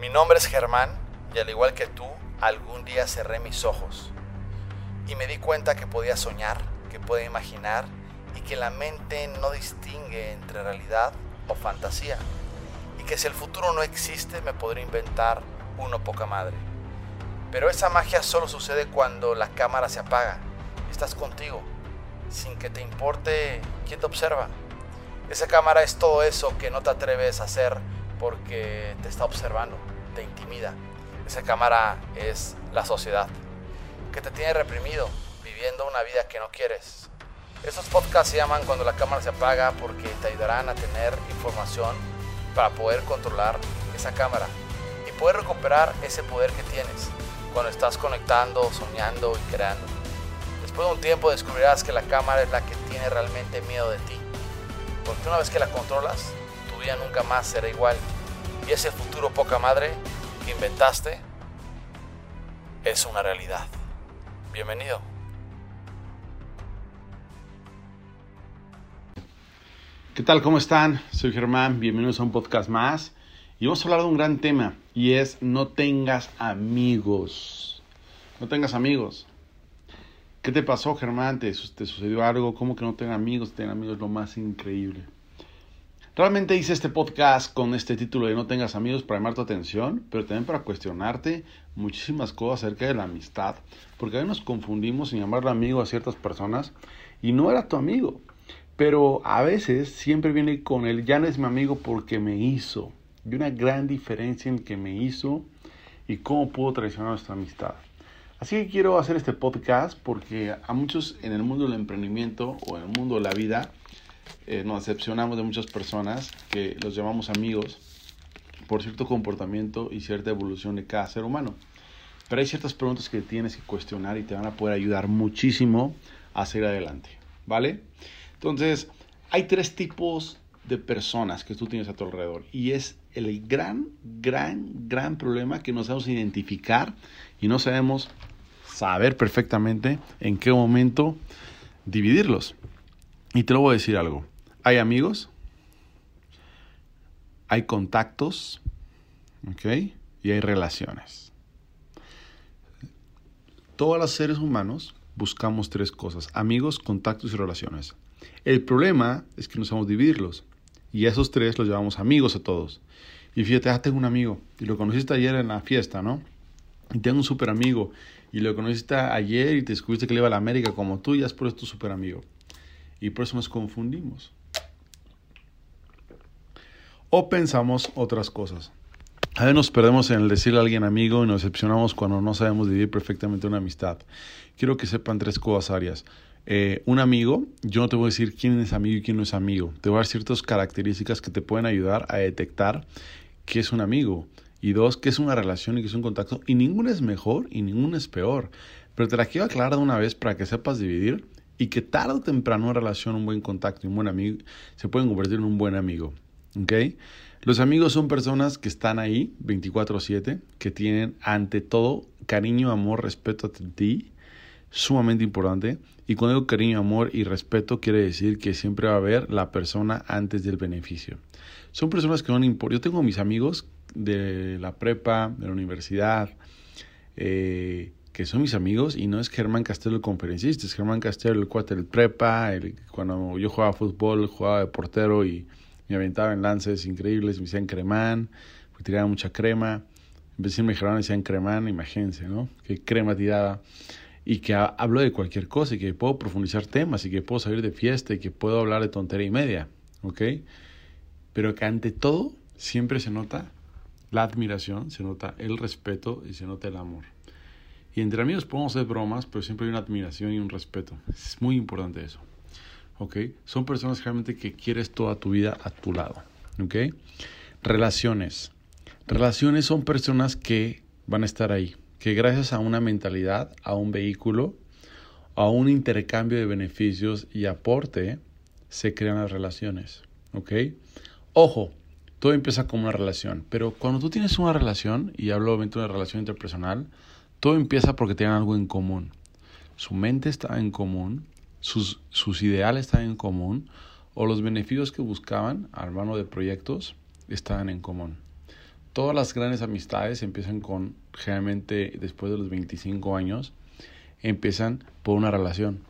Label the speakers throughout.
Speaker 1: Mi nombre es Germán y al igual que tú, algún día cerré mis ojos y me di cuenta que podía soñar, que podía imaginar y que la mente no distingue entre realidad o fantasía y que si el futuro no existe me podría inventar uno poca madre. Pero esa magia solo sucede cuando la cámara se apaga estás contigo, sin que te importe quién te observa. Esa cámara es todo eso que no te atreves a hacer porque te está observando, te intimida. Esa cámara es la sociedad, que te tiene reprimido, viviendo una vida que no quieres. Esos podcasts se llaman Cuando la cámara se apaga porque te ayudarán a tener información para poder controlar esa cámara y poder recuperar ese poder que tienes cuando estás conectando, soñando y creando. Después de un tiempo descubrirás que la cámara es la que tiene realmente miedo de ti. Porque una vez que la controlas, tu vida nunca más será igual. Y ese futuro poca madre que inventaste es una realidad. Bienvenido.
Speaker 2: ¿Qué tal? ¿Cómo están? Soy Germán, bienvenidos a un podcast más. Y vamos a hablar de un gran tema y es no tengas amigos. No tengas amigos. ¿Qué te pasó, Germán? ¿Te, sucedió algo? ¿Cómo que no tengas amigos? Tener amigos es lo más increíble. Realmente hice este podcast con este título de No tengas amigos para llamar tu atención, pero también para cuestionarte muchísimas cosas acerca de la amistad, porque a veces nos confundimos en llamarle amigo a ciertas personas y no era tu amigo, pero a veces siempre viene con el ya no es mi amigo porque me hizo. Y una gran diferencia en que me hizo y cómo pudo traicionar nuestra amistad. Así que quiero hacer este podcast porque a muchos en el mundo del emprendimiento o en el mundo de la vida eh, nos decepcionamos de muchas personas que los llamamos amigos por cierto comportamiento y cierta evolución de cada ser humano. Pero hay ciertas preguntas que tienes que cuestionar y te van a poder ayudar muchísimo a seguir adelante. ¿Vale? Entonces, hay tres tipos de personas que tú tienes a tu alrededor y es el gran, gran, gran problema que no sabemos identificar y no sabemos saber perfectamente en qué momento dividirlos. Y te lo voy a decir algo. Hay amigos, hay contactos, ¿ok? Y hay relaciones. Todos los seres humanos buscamos tres cosas, amigos, contactos y relaciones. El problema es que no sabemos dividirlos. Y esos tres los llamamos amigos a todos. Y fíjate, ah, tengo un amigo. Y lo conociste ayer en la fiesta, ¿no? Y tengo un super amigo. Y lo conociste ayer y te descubriste que le iba a la América como tú y ya es por eso tu super amigo. Y por eso nos confundimos. O pensamos otras cosas. A veces nos perdemos en el decirle a alguien amigo y nos decepcionamos cuando no sabemos dividir perfectamente una amistad. Quiero que sepan tres cosas áreas. Eh, un amigo, yo no te voy a decir quién es amigo y quién no es amigo. Te voy a dar ciertas características que te pueden ayudar a detectar qué es un amigo. Y dos, qué es una relación y qué es un contacto. Y ninguno es mejor y ninguno es peor. Pero te la quiero aclarar de una vez para que sepas dividir y que tarde o temprano una relación, un buen contacto y un buen amigo se pueden convertir en un buen amigo. ¿Ok? Los amigos son personas que están ahí 24/7, que tienen ante todo cariño, amor, respeto a ti sumamente importante. Y cuando digo cariño, amor y respeto, quiere decir que siempre va a haber la persona antes del beneficio. Son personas que no importan. Yo tengo mis amigos de la prepa, de la universidad, eh, que son mis amigos, y no es Germán Castelo el conferencista, es Germán Castelo el cuate del prepa, el, cuando yo jugaba fútbol, jugaba de portero y me aventaba en lances increíbles, me decían cremán, me tiraba mucha crema, en vez de decirme me decían cremán, imagínense, ¿no? Qué crema tiraba y que hablo de cualquier cosa y que puedo profundizar temas y que puedo salir de fiesta y que puedo hablar de tontería y media, ¿ok? Pero que ante todo siempre se nota la admiración, se nota el respeto y se nota el amor. Y entre amigos podemos hacer bromas, pero siempre hay una admiración y un respeto. Es muy importante eso. ¿Ok? Son personas realmente que quieres toda tu vida a tu lado. ¿Ok? Relaciones. Relaciones son personas que van a estar ahí que gracias a una mentalidad, a un vehículo, a un intercambio de beneficios y aporte, se crean las relaciones. ¿Ok? Ojo, todo empieza como una relación, pero cuando tú tienes una relación, y hablo de una relación interpersonal, todo empieza porque tienen algo en común. Su mente está en común, sus, sus ideales están en común, o los beneficios que buscaban, al mano de proyectos, estaban en común. todas las grandes amistades empiezan con, generalmente después de los 25 años, empiezan por una relación.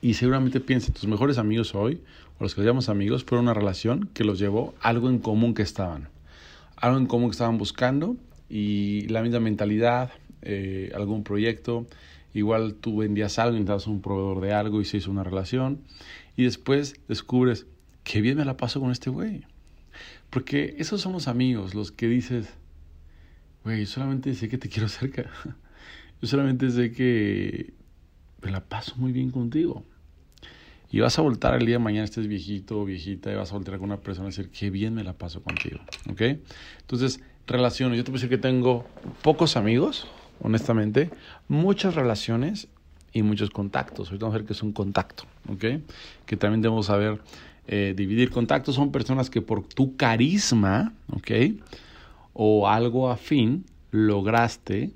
Speaker 2: Y seguramente piensen, tus mejores amigos hoy, o los que llamamos amigos, fueron una relación que los llevó algo en común que estaban. Algo en común que estaban buscando y la misma mentalidad, eh, algún proyecto. Igual tú vendías algo, necesitabas un proveedor de algo y se hizo una relación. Y después descubres, qué bien me la paso con este güey. Porque esos son los amigos, los que dices, güey, solamente sé que te quiero cerca. Yo solamente sé que me la paso muy bien contigo. Y vas a voltar el día de mañana, estés viejito o viejita, y vas a voltar con una persona y decir, qué bien me la paso contigo. ¿Ok? Entonces, relaciones. Yo te puedo decir que tengo pocos amigos, honestamente, muchas relaciones y muchos contactos. Ahorita vamos a ver qué es un contacto. ¿Ok? Que también debemos saber eh, dividir. Contactos son personas que por tu carisma, ¿ok? O algo afín, lograste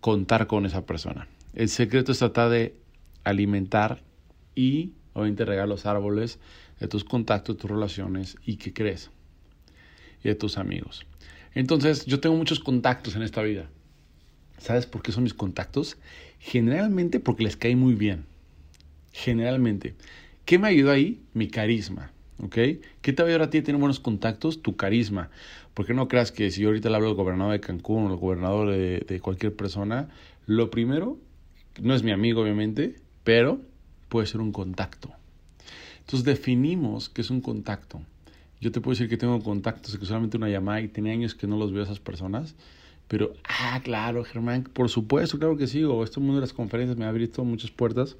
Speaker 2: contar con esa persona. El secreto es tratar de alimentar y obviamente regar los árboles de tus contactos, tus relaciones y qué crees y de tus amigos. Entonces, yo tengo muchos contactos en esta vida. ¿Sabes por qué son mis contactos? Generalmente porque les cae muy bien. Generalmente. ¿Qué me ayudó ahí? Mi carisma. ¿Ok? ¿Qué te va a buenos contactos? Tu carisma. Porque no creas que si yo ahorita le hablo al gobernador de Cancún o al gobernador de, de cualquier persona, lo primero, no es mi amigo obviamente, pero puede ser un contacto. Entonces definimos qué es un contacto. Yo te puedo decir que tengo contactos, que solamente una llamada y tiene años que no los veo a esas personas. Pero, ah, claro, Germán, por supuesto, claro que sí. O este mundo de las conferencias me ha abierto muchas puertas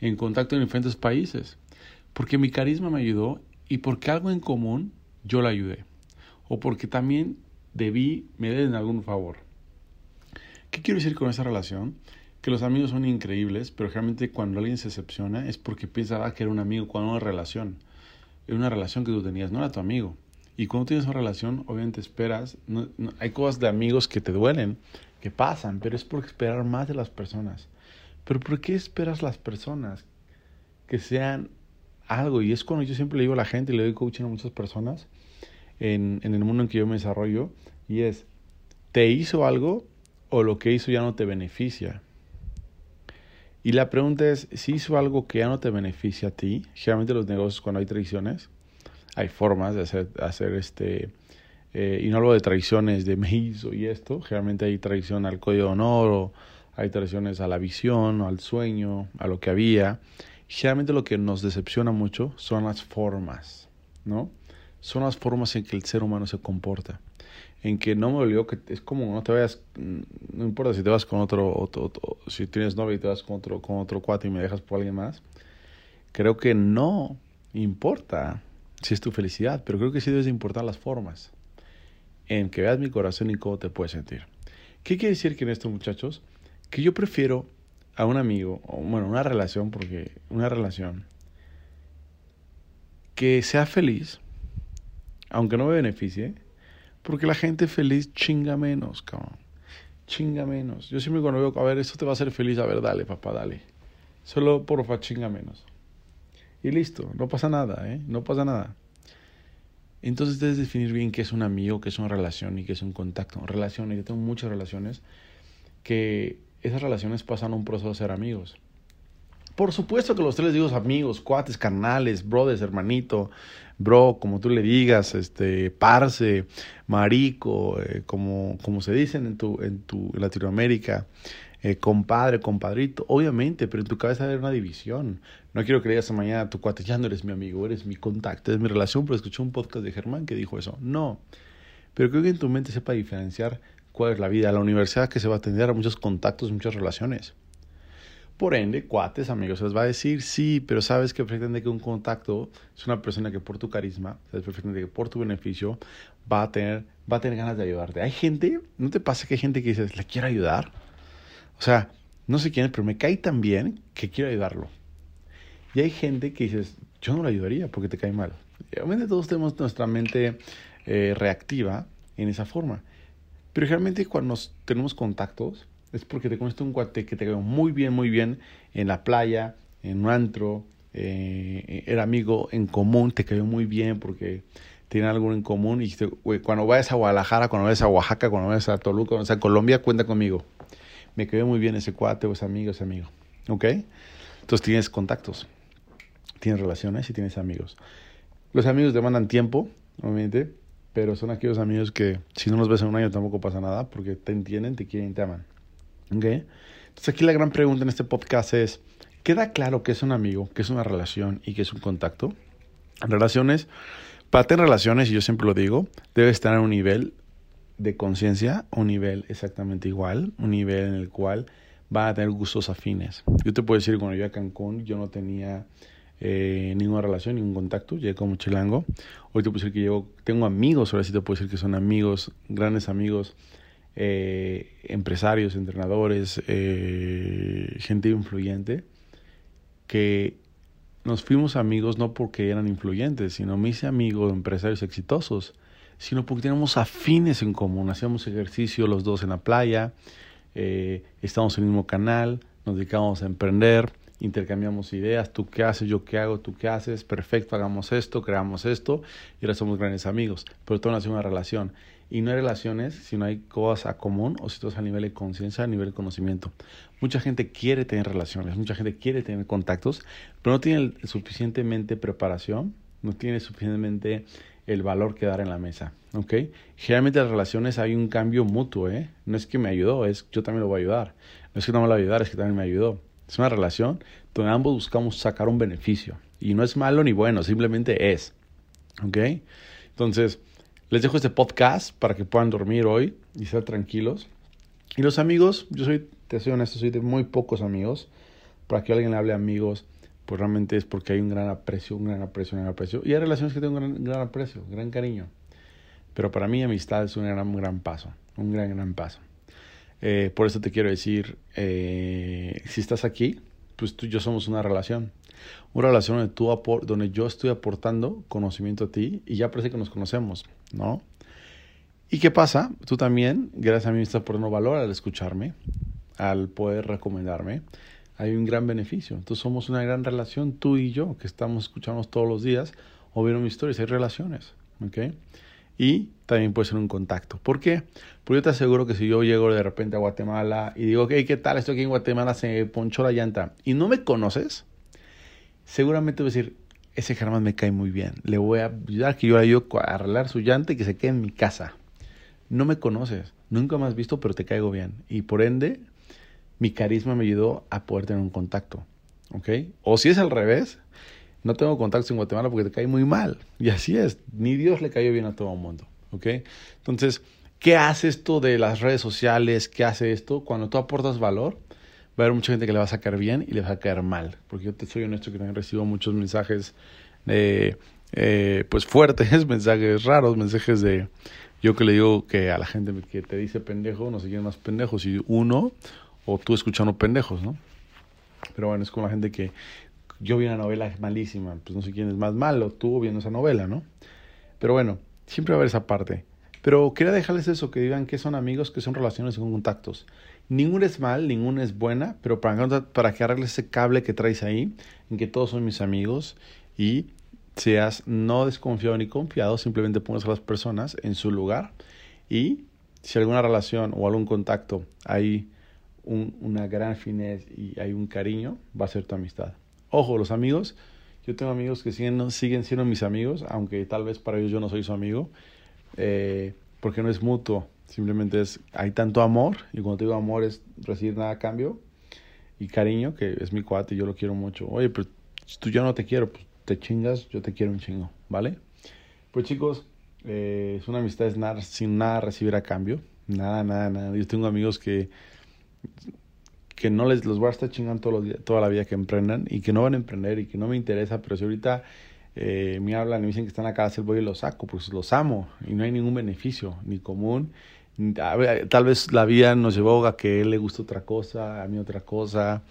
Speaker 2: en contacto en diferentes países. Porque mi carisma me ayudó y porque algo en común yo la ayudé. O porque también debí, me den algún favor. ¿Qué quiero decir con esa relación? Que los amigos son increíbles, pero realmente cuando alguien se decepciona es porque pensaba que era un amigo cuando una relación. Era una relación que tú tenías, no era tu amigo. Y cuando tienes una relación, obviamente esperas, hay cosas de amigos que te duelen, que pasan, pero es por esperar más de las personas. Pero ¿por qué esperas las personas que sean algo? Y es cuando yo siempre le digo a la gente y le doy coaching a muchas personas en, en el mundo en que yo me desarrollo, y es, ¿te hizo algo o lo que hizo ya no te beneficia? Y la pregunta es, si hizo algo que ya no te beneficia a ti, generalmente los negocios cuando hay traiciones, hay formas de hacer, hacer este, eh, y no hablo de traiciones de me hizo y esto, generalmente hay traición al código de honor o hay traiciones a la visión, o al sueño, a lo que había. Generalmente lo que nos decepciona mucho son las formas, ¿no? Son las formas en que el ser humano se comporta. En que no me olvidó que es como no te vayas, no importa si te vas con otro, otro, si tienes novia y te vas con otro, con otro cuate y me dejas por alguien más. Creo que no importa si es tu felicidad, pero creo que sí debes de importar las formas en que veas mi corazón y cómo te puedes sentir. ¿Qué quiere decir que en esto, muchachos? que yo prefiero a un amigo, o bueno, una relación, porque una relación que sea feliz, aunque no me beneficie, porque la gente feliz chinga menos, cabrón. Chinga menos. Yo siempre cuando veo, a ver, esto te va a hacer feliz, a ver, dale, papá, dale. Solo porfa, chinga menos. Y listo, no pasa nada, ¿eh? No pasa nada. Entonces debes definir bien qué es un amigo, qué es una relación y qué es un contacto. Relaciones, yo tengo muchas relaciones que esas relaciones pasan un proceso de ser amigos. Por supuesto que los tres digo amigos, cuates, carnales, brothers, hermanito, bro, como tú le digas, este, parce, marico, eh, como, como se dicen en tu, en tu Latinoamérica, eh, compadre, compadrito, obviamente, pero en tu cabeza hay una división. No quiero que le digas mañana tu cuate, ya no eres mi amigo, eres mi contacto, eres mi relación, pero escuché un podcast de Germán que dijo eso. No, pero creo que en tu mente sepa diferenciar cuál es la vida. La universidad que se va a atender a muchos contactos, muchas relaciones. Por ende, cuates, amigos, les va a decir, sí, pero sabes que pretende que un contacto es una persona que por tu carisma, sabes perfectamente que por tu beneficio va a tener, va a tener ganas de ayudarte. Hay gente, ¿no te pasa que hay gente que dices, le quiero ayudar? O sea, no sé quién es, pero me cae tan bien que quiero ayudarlo. Y hay gente que dices, yo no lo ayudaría porque te cae mal. Y obviamente todos tenemos nuestra mente eh, reactiva en esa forma. Pero realmente cuando tenemos contactos es porque te conoces un cuate que te quedó muy bien, muy bien en la playa, en un antro, eh, era amigo en común, te cayó muy bien porque tienen algo en común y cuando vayas a Guadalajara, cuando vayas a Oaxaca, cuando vayas a Toluca, cuando vayas a Colombia, cuenta conmigo. Me quedé muy bien ese cuate o ese amigo, ese amigo. ¿Ok? Entonces tienes contactos, tienes relaciones y tienes amigos. Los amigos demandan tiempo, obviamente, pero son aquellos amigos que si no los ves en un año tampoco pasa nada porque te entienden, te quieren, te aman. ¿Ok? Entonces aquí la gran pregunta en este podcast es, ¿queda claro que es un amigo, que es una relación y que es un contacto? Relaciones, para tener relaciones, y yo siempre lo digo, debes estar en un nivel de conciencia, un nivel exactamente igual, un nivel en el cual va a tener gustos afines. Yo te puedo decir, cuando yo a Cancún, yo no tenía eh, ninguna relación, ningún contacto, llegué como chilango. Hoy te puedo decir que llevo, tengo amigos, ahora sí te puedo decir que son amigos, grandes amigos, eh, empresarios, entrenadores, eh, gente influyente, que nos fuimos amigos no porque eran influyentes, sino me hice amigos, empresarios exitosos, sino porque tenemos afines en común. Hacíamos ejercicio los dos en la playa, eh, estamos en el mismo canal, nos dedicamos a emprender, intercambiamos ideas, tú qué haces, yo qué hago, tú qué haces, perfecto, hagamos esto, creamos esto, y ahora somos grandes amigos, pero todo nace una relación. Y no hay relaciones si no hay cosas a común o si todo es a nivel de conciencia, a nivel de conocimiento. Mucha gente quiere tener relaciones, mucha gente quiere tener contactos, pero no tiene suficientemente preparación, no tiene suficientemente el valor que dar en la mesa. ¿ok? Generalmente las relaciones hay un cambio mutuo, ¿eh? No es que me ayudó, es yo también lo voy a ayudar. No es que no me lo va a ayudar, es que también me ayudó. Es una relación donde ambos buscamos sacar un beneficio. Y no es malo ni bueno, simplemente es. ¿Ok? Entonces, les dejo este podcast para que puedan dormir hoy y estar tranquilos. Y los amigos, yo soy, te soy honesto, soy de muy pocos amigos. Para que alguien le hable amigos, pues realmente es porque hay un gran aprecio, un gran aprecio, un gran aprecio. Y hay relaciones que tengo un gran, aprecio, gran cariño. Pero para mí amistad es un gran, gran paso, un gran, gran paso. Eh, por eso te quiero decir, eh, si estás aquí, pues tú y yo somos una relación. Una relación donde, tú donde yo estoy aportando conocimiento a ti y ya parece que nos conocemos, ¿no? ¿Y qué pasa? Tú también, gracias a mí, estás poniendo valor al escucharme, al poder recomendarme. Hay un gran beneficio. Entonces somos una gran relación, tú y yo, que estamos escuchando todos los días o viendo mis historias. Hay relaciones, ¿ok? y también puede ser un contacto. ¿Por qué? Porque yo te aseguro que si yo llego de repente a Guatemala y digo, hey, ¿qué tal? Estoy aquí en Guatemala, se ponchó la llanta y no me conoces, seguramente voy a decir, ese Germán me cae muy bien, le voy a ayudar que yo ayudo a arreglar su llanta y que se quede en mi casa. No me conoces, nunca me has visto, pero te caigo bien. Y por ende, mi carisma me ayudó a poder tener un contacto. ¿Ok? O si es al revés, no tengo contacto en Guatemala porque te cae muy mal. Y así es, ni Dios le cayó bien a todo el mundo. ¿Ok? Entonces, ¿qué hace esto de las redes sociales? ¿Qué hace esto? Cuando tú aportas valor, va a haber mucha gente que le va a sacar bien y le va a caer mal. Porque yo te soy honesto que también recibo muchos mensajes eh, pues fuertes, mensajes raros, mensajes de, yo que le digo que a la gente que te dice pendejo, no se quieren más pendejos, y uno, o tú escuchando pendejos, ¿no? Pero bueno, es como la gente que yo vi una novela malísima, pues no sé quién es más malo, tú viendo esa novela, ¿no? Pero bueno, siempre va a haber esa parte. Pero quería dejarles eso, que digan que son amigos, que son relaciones y contactos. Ninguna es mal, ninguna es buena, pero para, para que arregles ese cable que traes ahí, en que todos son mis amigos y seas no desconfiado ni confiado, simplemente pongas a las personas en su lugar y si alguna relación o algún contacto hay una gran finez y hay un cariño, va a ser tu amistad. Ojo, los amigos, yo tengo amigos que siguen, siguen siendo mis amigos, aunque tal vez para ellos yo no soy su amigo, eh, porque no es mutuo, simplemente es, hay tanto amor, y cuando te digo amor es recibir nada a cambio, y cariño, que es mi cuate y yo lo quiero mucho. Oye, pero tú yo no te quiero, pues te chingas, yo te quiero un chingo, ¿vale? Pues chicos, eh, es una amistad es nada, sin nada recibir a cambio, nada, nada, nada. Yo tengo amigos que que no les los voy a estar chingando todos los días, toda la vida que emprendan y que no van a emprender y que no me interesa, pero si ahorita eh, me hablan y me dicen que están acá a hacer voy y los saco, pues los amo y no hay ningún beneficio, ni común. Tal vez la vida nos llevó a que él le gusta otra cosa, a mí otra cosa,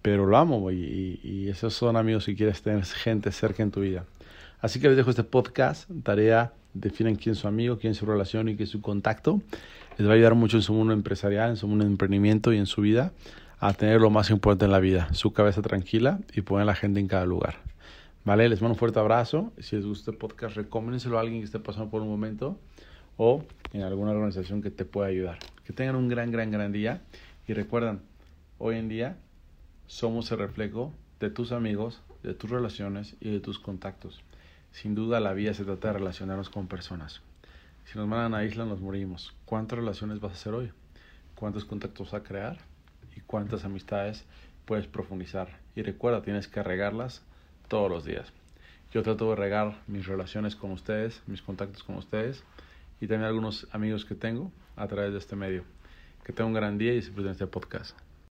Speaker 2: pero lo amo y, y esos son amigos si quieres tener gente cerca en tu vida. Así que les dejo este podcast, tarea, definen quién es su amigo, quién es su relación y quién es su contacto. Les va a ayudar mucho en su mundo empresarial, en su mundo de emprendimiento y en su vida a tener lo más importante en la vida, su cabeza tranquila y poner a la gente en cada lugar. ¿Vale? Les mando un fuerte abrazo. Si les gusta el podcast, recomiéndenselo a alguien que esté pasando por un momento o en alguna organización que te pueda ayudar. Que tengan un gran, gran, gran día. Y recuerden, hoy en día somos el reflejo de tus amigos, de tus relaciones y de tus contactos. Sin duda la vida se trata de relacionarnos con personas. Si nos mandan a isla nos morimos. ¿Cuántas relaciones vas a hacer hoy? ¿Cuántos contactos vas a crear? ¿Y cuántas amistades puedes profundizar? Y recuerda, tienes que regarlas todos los días. Yo trato de regar mis relaciones con ustedes, mis contactos con ustedes y también algunos amigos que tengo a través de este medio. Que tengan un gran día y disfruten este podcast.